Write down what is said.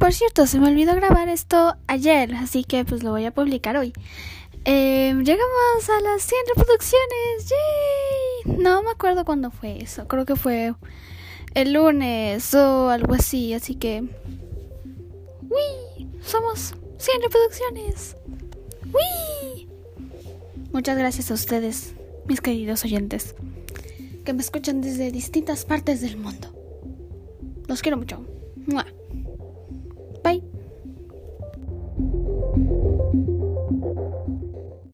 por cierto, se me olvidó grabar esto ayer, así que pues lo voy a publicar hoy. Eh, llegamos a las 100 reproducciones. ¡Yay! No me acuerdo cuándo fue eso. Creo que fue el lunes o algo así. Así que... ¡Uy! Somos 100 reproducciones. ¡Uy! Muchas gracias a ustedes, mis queridos oyentes, que me escuchan desde distintas partes del mundo. Los quiero mucho. ¡Mua!